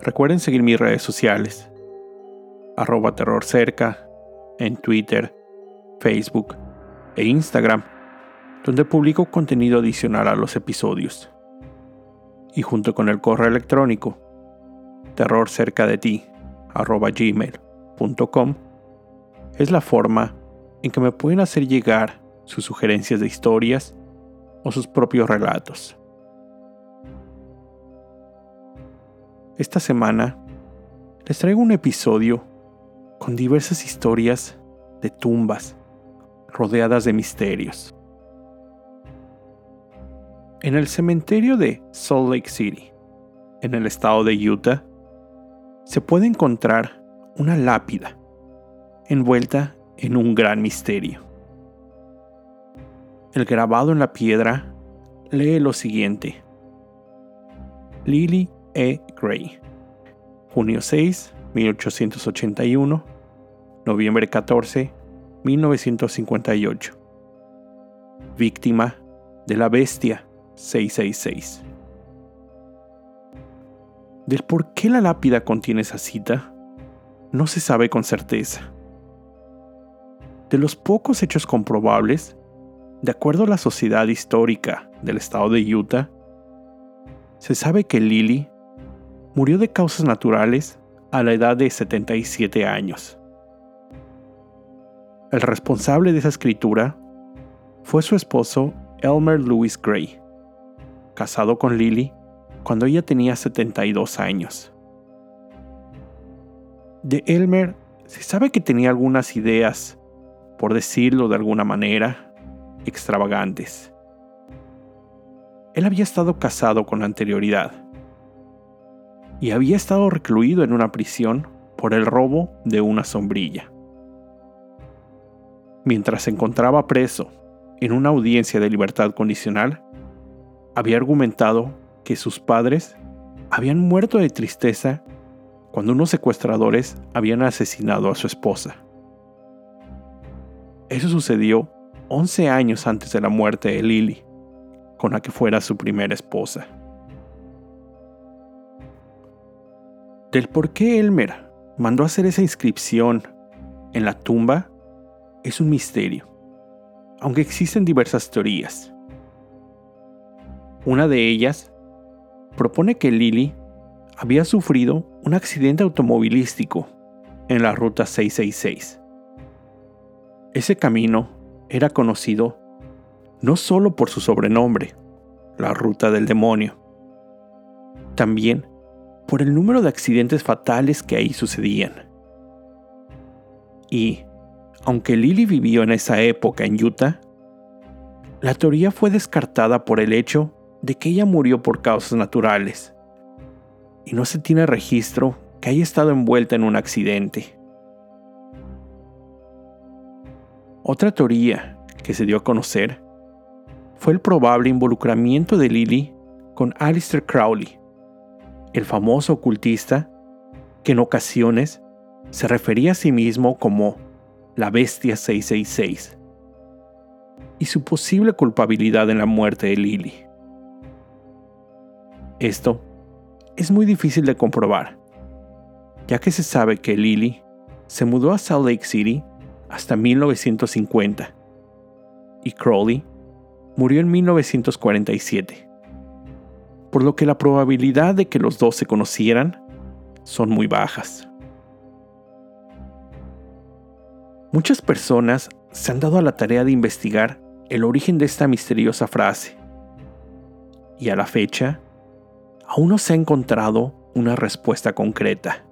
Recuerden seguir mis redes sociales, arroba terrorcerca, en Twitter, Facebook e Instagram, donde publico contenido adicional a los episodios. Y junto con el correo electrónico, terrorcerca de ti, arroba gmail.com, es la forma en que me pueden hacer llegar sus sugerencias de historias o sus propios relatos. Esta semana les traigo un episodio con diversas historias de tumbas rodeadas de misterios. En el cementerio de Salt Lake City, en el estado de Utah, se puede encontrar una lápida envuelta en un gran misterio. El grabado en la piedra lee lo siguiente. Lily E. Gray. Junio 6, 1881. Noviembre 14, 1958. Víctima de la bestia 666. Del por qué la lápida contiene esa cita, no se sabe con certeza. De los pocos hechos comprobables, de acuerdo a la Sociedad Histórica del Estado de Utah, se sabe que Lily murió de causas naturales a la edad de 77 años. El responsable de esa escritura fue su esposo Elmer Lewis Gray, casado con Lily cuando ella tenía 72 años. De Elmer se sabe que tenía algunas ideas, por decirlo de alguna manera, extravagantes. Él había estado casado con anterioridad y había estado recluido en una prisión por el robo de una sombrilla. Mientras se encontraba preso en una audiencia de libertad condicional, había argumentado que sus padres habían muerto de tristeza cuando unos secuestradores habían asesinado a su esposa. Eso sucedió 11 años antes de la muerte de Lily, con la que fuera su primera esposa. Del por qué Elmer mandó hacer esa inscripción en la tumba es un misterio, aunque existen diversas teorías. Una de ellas propone que Lily había sufrido un accidente automovilístico en la Ruta 666. Ese camino era conocido no solo por su sobrenombre, la Ruta del Demonio, también por el número de accidentes fatales que ahí sucedían. Y, aunque Lily vivió en esa época en Utah, la teoría fue descartada por el hecho de que ella murió por causas naturales, y no se tiene registro que haya estado envuelta en un accidente. Otra teoría que se dio a conocer fue el probable involucramiento de Lily con Alistair Crowley, el famoso ocultista, que en ocasiones se refería a sí mismo como la Bestia 666, y su posible culpabilidad en la muerte de Lily. Esto es muy difícil de comprobar, ya que se sabe que Lily se mudó a Salt Lake City hasta 1950 y Crowley murió en 1947 por lo que la probabilidad de que los dos se conocieran son muy bajas. Muchas personas se han dado a la tarea de investigar el origen de esta misteriosa frase, y a la fecha, aún no se ha encontrado una respuesta concreta.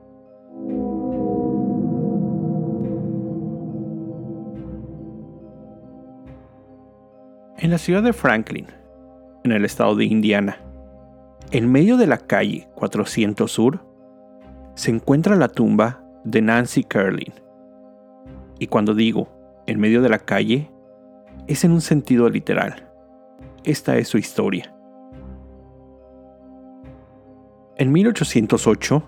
En la ciudad de Franklin, en el estado de Indiana, En medio de la calle 400 Sur se encuentra la tumba de Nancy Curlin. Y cuando digo en medio de la calle, es en un sentido literal. Esta es su historia. En 1808,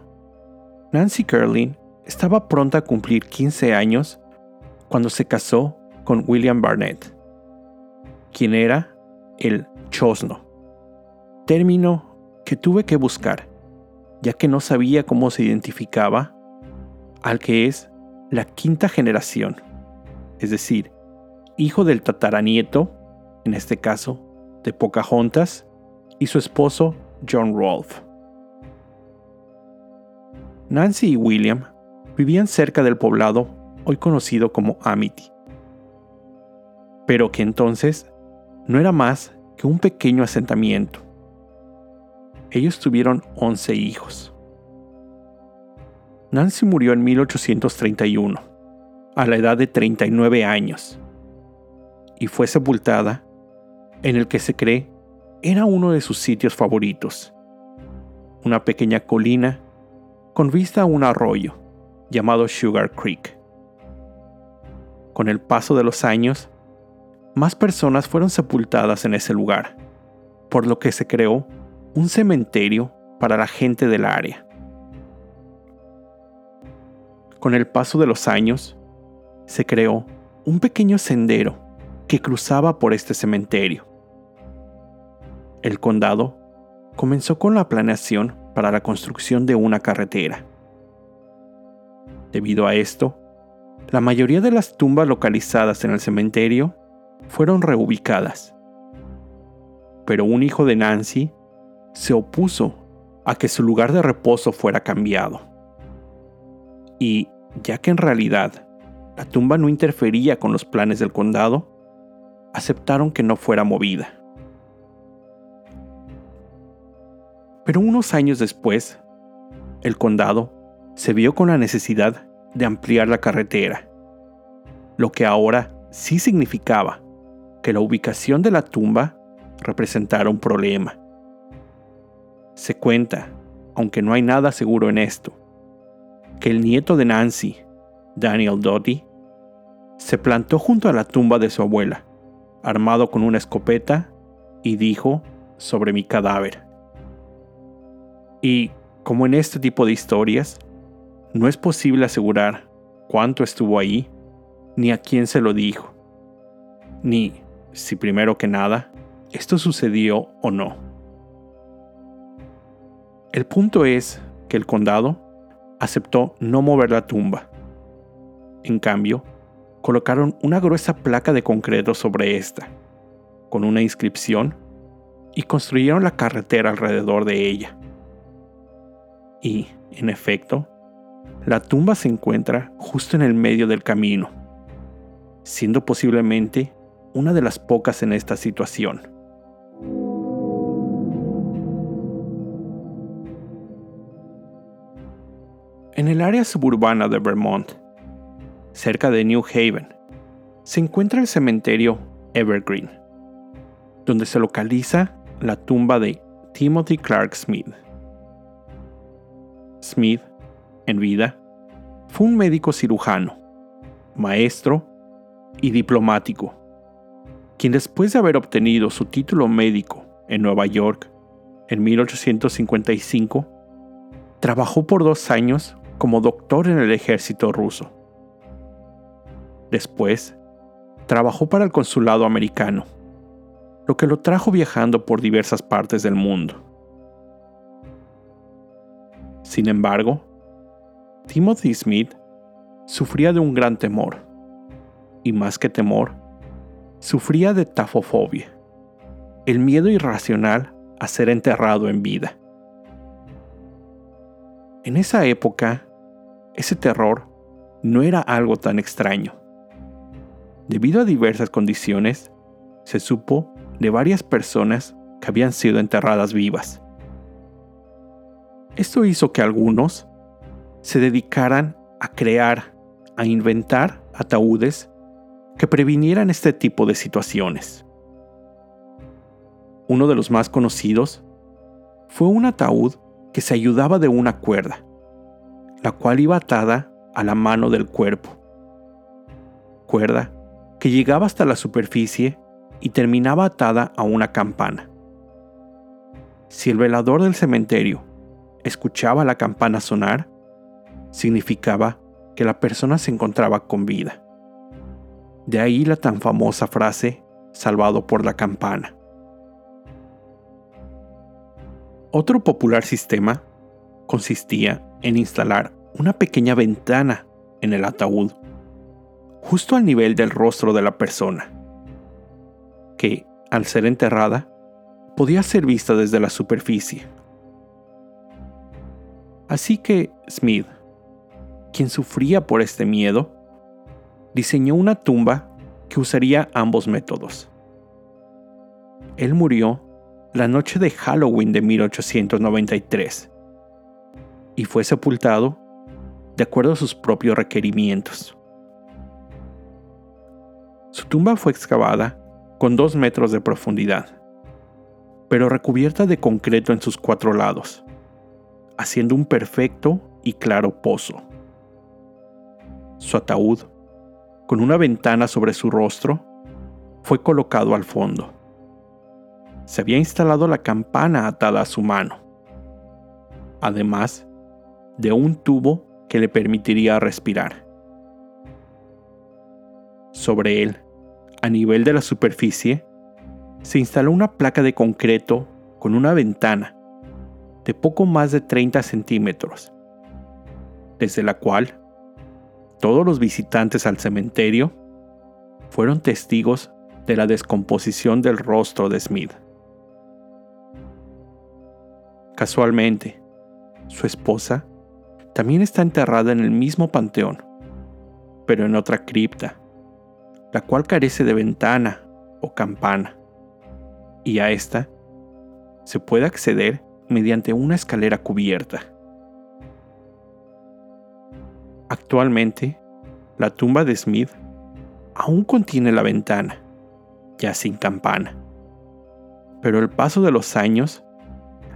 Nancy Curlin estaba pronta a cumplir 15 años cuando se casó con William Barnett, quien era el chosno, término que tuve que buscar, ya que no sabía cómo se identificaba al que es la quinta generación, es decir, hijo del tataranieto, en este caso, de Pocahontas, y su esposo John Rolfe. Nancy y William vivían cerca del poblado hoy conocido como Amity, pero que entonces no era más que un pequeño asentamiento. Ellos tuvieron 11 hijos. Nancy murió en 1831, a la edad de 39 años, y fue sepultada en el que se cree era uno de sus sitios favoritos, una pequeña colina con vista a un arroyo llamado Sugar Creek. Con el paso de los años, más personas fueron sepultadas en ese lugar, por lo que se creó un cementerio para la gente del área. Con el paso de los años, se creó un pequeño sendero que cruzaba por este cementerio. El condado comenzó con la planeación para la construcción de una carretera. Debido a esto, la mayoría de las tumbas localizadas en el cementerio fueron reubicadas. Pero un hijo de Nancy se opuso a que su lugar de reposo fuera cambiado. Y, ya que en realidad la tumba no interfería con los planes del condado, aceptaron que no fuera movida. Pero unos años después, el condado se vio con la necesidad de ampliar la carretera, lo que ahora sí significaba que la ubicación de la tumba representara un problema. Se cuenta, aunque no hay nada seguro en esto, que el nieto de Nancy, Daniel Doty, se plantó junto a la tumba de su abuela, armado con una escopeta, y dijo sobre mi cadáver. Y, como en este tipo de historias, no es posible asegurar cuánto estuvo ahí, ni a quién se lo dijo, ni, si primero que nada, esto sucedió o no. El punto es que el condado aceptó no mover la tumba. En cambio, colocaron una gruesa placa de concreto sobre esta, con una inscripción, y construyeron la carretera alrededor de ella. Y, en efecto, la tumba se encuentra justo en el medio del camino, siendo posiblemente una de las pocas en esta situación. En el área suburbana de Vermont, cerca de New Haven, se encuentra el cementerio Evergreen, donde se localiza la tumba de Timothy Clark Smith. Smith, en vida, fue un médico cirujano, maestro y diplomático, quien después de haber obtenido su título médico en Nueva York en 1855, trabajó por dos años como doctor en el ejército ruso. Después, trabajó para el consulado americano, lo que lo trajo viajando por diversas partes del mundo. Sin embargo, Timothy Smith sufría de un gran temor, y más que temor, sufría de tafofobia, el miedo irracional a ser enterrado en vida. En esa época, ese terror no era algo tan extraño. Debido a diversas condiciones, se supo de varias personas que habían sido enterradas vivas. Esto hizo que algunos se dedicaran a crear, a inventar ataúdes que previnieran este tipo de situaciones. Uno de los más conocidos fue un ataúd que se ayudaba de una cuerda, la cual iba atada a la mano del cuerpo. Cuerda que llegaba hasta la superficie y terminaba atada a una campana. Si el velador del cementerio escuchaba la campana sonar, significaba que la persona se encontraba con vida. De ahí la tan famosa frase, salvado por la campana. Otro popular sistema consistía en instalar una pequeña ventana en el ataúd, justo al nivel del rostro de la persona, que, al ser enterrada, podía ser vista desde la superficie. Así que Smith, quien sufría por este miedo, diseñó una tumba que usaría ambos métodos. Él murió la noche de Halloween de 1893 y fue sepultado de acuerdo a sus propios requerimientos. Su tumba fue excavada con dos metros de profundidad, pero recubierta de concreto en sus cuatro lados, haciendo un perfecto y claro pozo. Su ataúd, con una ventana sobre su rostro, fue colocado al fondo se había instalado la campana atada a su mano, además de un tubo que le permitiría respirar. Sobre él, a nivel de la superficie, se instaló una placa de concreto con una ventana de poco más de 30 centímetros, desde la cual todos los visitantes al cementerio fueron testigos de la descomposición del rostro de Smith. Casualmente, su esposa también está enterrada en el mismo panteón, pero en otra cripta, la cual carece de ventana o campana, y a esta se puede acceder mediante una escalera cubierta. Actualmente, la tumba de Smith aún contiene la ventana, ya sin campana, pero el paso de los años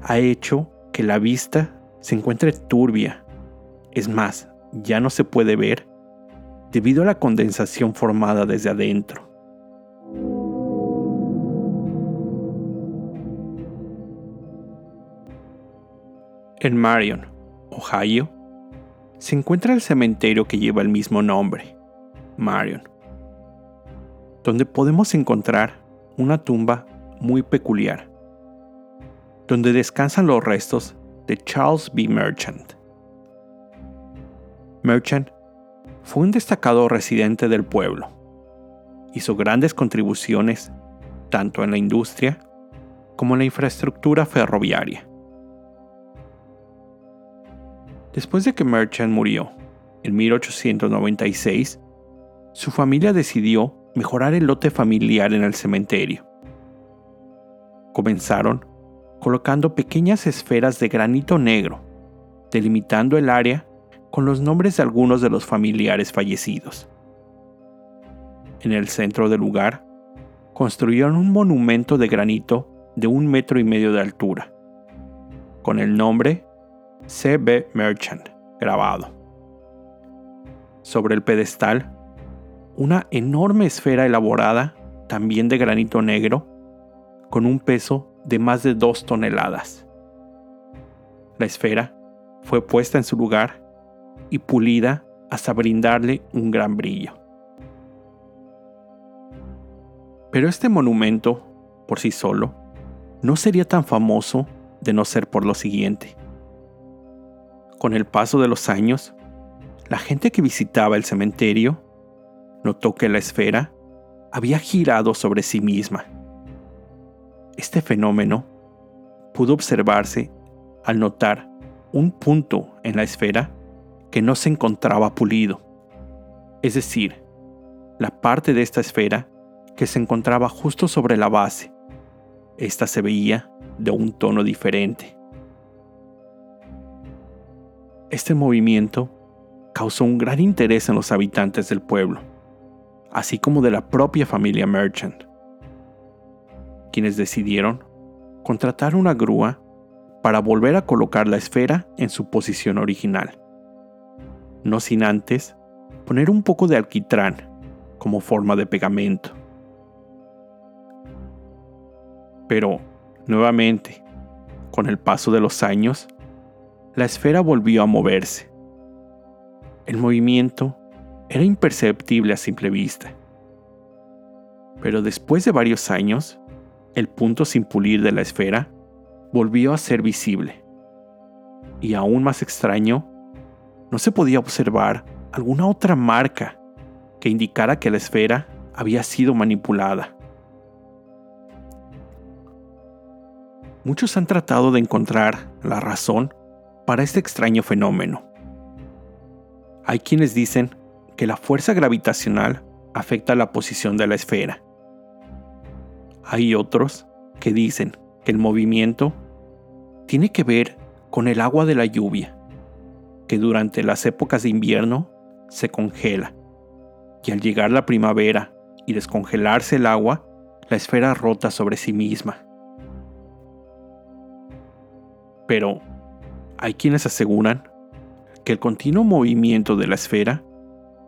ha hecho que la vista se encuentre turbia. Es más, ya no se puede ver debido a la condensación formada desde adentro. En Marion, Ohio, se encuentra el cementerio que lleva el mismo nombre, Marion, donde podemos encontrar una tumba muy peculiar donde descansan los restos de Charles B. Merchant. Merchant fue un destacado residente del pueblo. Hizo grandes contribuciones tanto en la industria como en la infraestructura ferroviaria. Después de que Merchant murió en 1896, su familia decidió mejorar el lote familiar en el cementerio. Comenzaron colocando pequeñas esferas de granito negro, delimitando el área con los nombres de algunos de los familiares fallecidos. En el centro del lugar, construyeron un monumento de granito de un metro y medio de altura, con el nombre C.B. Merchant grabado. Sobre el pedestal, una enorme esfera elaborada, también de granito negro, con un peso de más de dos toneladas. La esfera fue puesta en su lugar y pulida hasta brindarle un gran brillo. Pero este monumento, por sí solo, no sería tan famoso de no ser por lo siguiente. Con el paso de los años, la gente que visitaba el cementerio notó que la esfera había girado sobre sí misma este fenómeno pudo observarse al notar un punto en la esfera que no se encontraba pulido, es decir, la parte de esta esfera que se encontraba justo sobre la base. Esta se veía de un tono diferente. Este movimiento causó un gran interés en los habitantes del pueblo, así como de la propia familia Merchant quienes decidieron contratar una grúa para volver a colocar la esfera en su posición original. No sin antes poner un poco de alquitrán como forma de pegamento. Pero, nuevamente, con el paso de los años, la esfera volvió a moverse. El movimiento era imperceptible a simple vista. Pero después de varios años, el punto sin pulir de la esfera volvió a ser visible. Y aún más extraño, no se podía observar alguna otra marca que indicara que la esfera había sido manipulada. Muchos han tratado de encontrar la razón para este extraño fenómeno. Hay quienes dicen que la fuerza gravitacional afecta la posición de la esfera. Hay otros que dicen que el movimiento tiene que ver con el agua de la lluvia, que durante las épocas de invierno se congela, y al llegar la primavera y descongelarse el agua, la esfera rota sobre sí misma. Pero hay quienes aseguran que el continuo movimiento de la esfera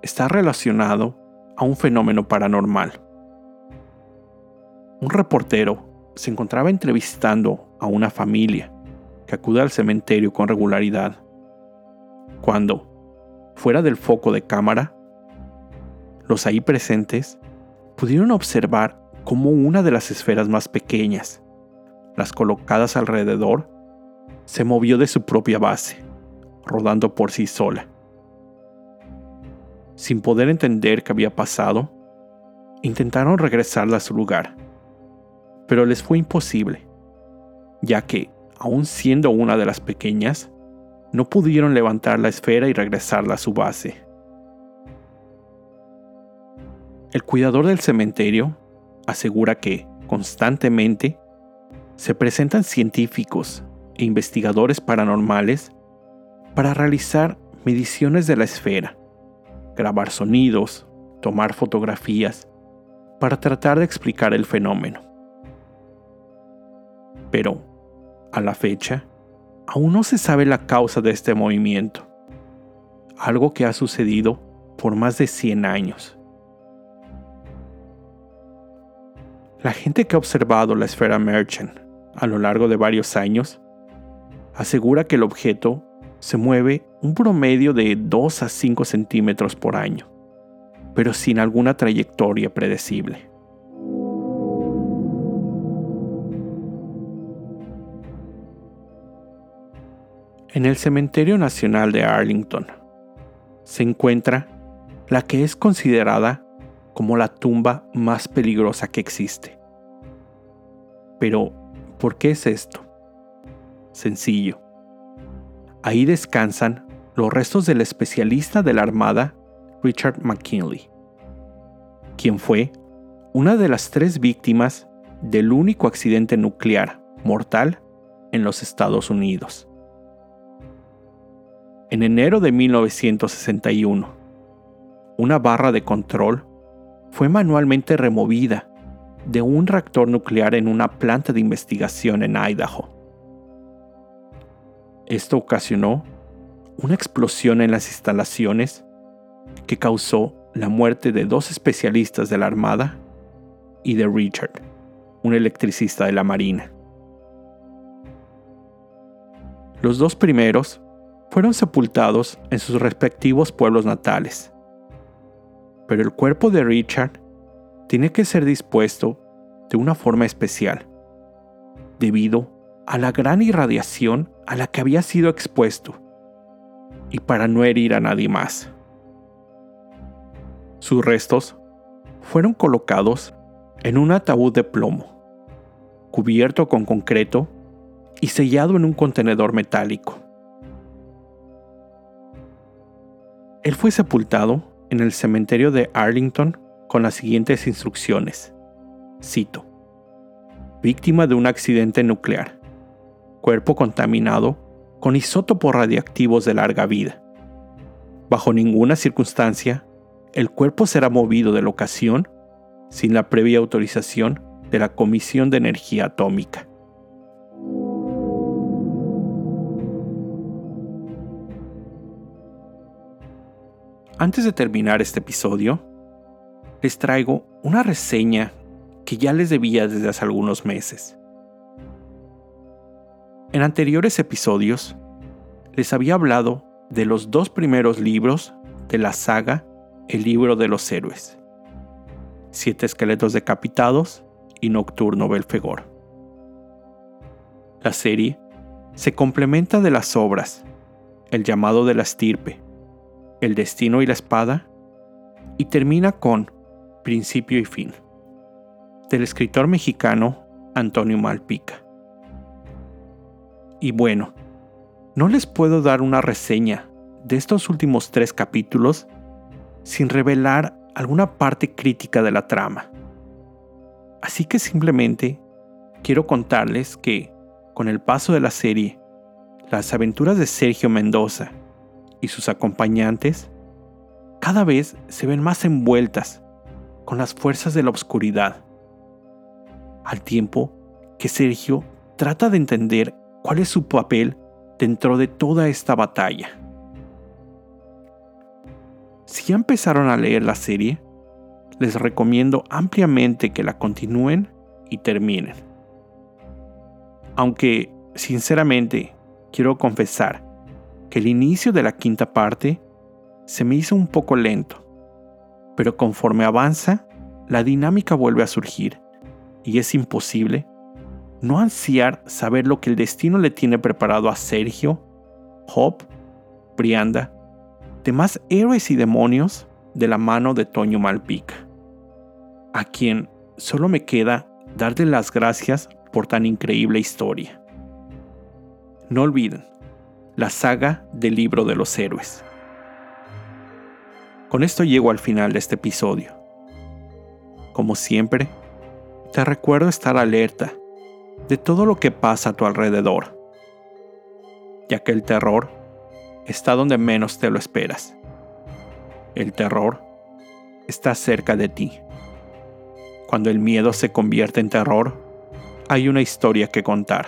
está relacionado a un fenómeno paranormal. Un reportero se encontraba entrevistando a una familia que acude al cementerio con regularidad, cuando, fuera del foco de cámara, los ahí presentes pudieron observar cómo una de las esferas más pequeñas, las colocadas alrededor, se movió de su propia base, rodando por sí sola. Sin poder entender qué había pasado, intentaron regresarla a su lugar, pero les fue imposible, ya que, aun siendo una de las pequeñas, no pudieron levantar la esfera y regresarla a su base. El cuidador del cementerio asegura que, constantemente, se presentan científicos e investigadores paranormales para realizar mediciones de la esfera, grabar sonidos, tomar fotografías, para tratar de explicar el fenómeno. Pero, a la fecha, aún no se sabe la causa de este movimiento, algo que ha sucedido por más de 100 años. La gente que ha observado la esfera Merchant a lo largo de varios años asegura que el objeto se mueve un promedio de 2 a 5 centímetros por año, pero sin alguna trayectoria predecible. En el Cementerio Nacional de Arlington se encuentra la que es considerada como la tumba más peligrosa que existe. Pero, ¿por qué es esto? sencillo. Ahí descansan los restos del especialista de la Armada Richard McKinley, quien fue una de las tres víctimas del único accidente nuclear mortal en los Estados Unidos. En enero de 1961, una barra de control fue manualmente removida de un reactor nuclear en una planta de investigación en Idaho. Esto ocasionó una explosión en las instalaciones que causó la muerte de dos especialistas de la Armada y de Richard, un electricista de la Marina. Los dos primeros fueron sepultados en sus respectivos pueblos natales, pero el cuerpo de Richard tiene que ser dispuesto de una forma especial, debido a la gran irradiación a la que había sido expuesto y para no herir a nadie más. Sus restos fueron colocados en un ataúd de plomo, cubierto con concreto y sellado en un contenedor metálico. Él fue sepultado en el cementerio de Arlington con las siguientes instrucciones. Cito. Víctima de un accidente nuclear cuerpo contaminado con isótopos radiactivos de larga vida. Bajo ninguna circunstancia, el cuerpo será movido de locación sin la previa autorización de la Comisión de Energía Atómica. Antes de terminar este episodio, les traigo una reseña que ya les debía desde hace algunos meses. En anteriores episodios, les había hablado de los dos primeros libros de la saga El libro de los héroes, Siete esqueletos decapitados y Nocturno Belfegor. La serie se complementa de las obras El llamado de la estirpe, El destino y la espada, y termina con Principio y fin, del escritor mexicano Antonio Malpica. Y bueno, no les puedo dar una reseña de estos últimos tres capítulos sin revelar alguna parte crítica de la trama. Así que simplemente quiero contarles que, con el paso de la serie, las aventuras de Sergio Mendoza y sus acompañantes cada vez se ven más envueltas con las fuerzas de la oscuridad, al tiempo que Sergio trata de entender cuál es su papel dentro de toda esta batalla. Si ya empezaron a leer la serie, les recomiendo ampliamente que la continúen y terminen. Aunque, sinceramente, quiero confesar el inicio de la quinta parte se me hizo un poco lento, pero conforme avanza, la dinámica vuelve a surgir y es imposible no ansiar saber lo que el destino le tiene preparado a Sergio, Hop, Brianda, demás héroes y demonios de la mano de Toño Malpica, a quien solo me queda darle las gracias por tan increíble historia. No olviden, la saga del libro de los héroes. Con esto llego al final de este episodio. Como siempre, te recuerdo estar alerta de todo lo que pasa a tu alrededor, ya que el terror está donde menos te lo esperas. El terror está cerca de ti. Cuando el miedo se convierte en terror, hay una historia que contar.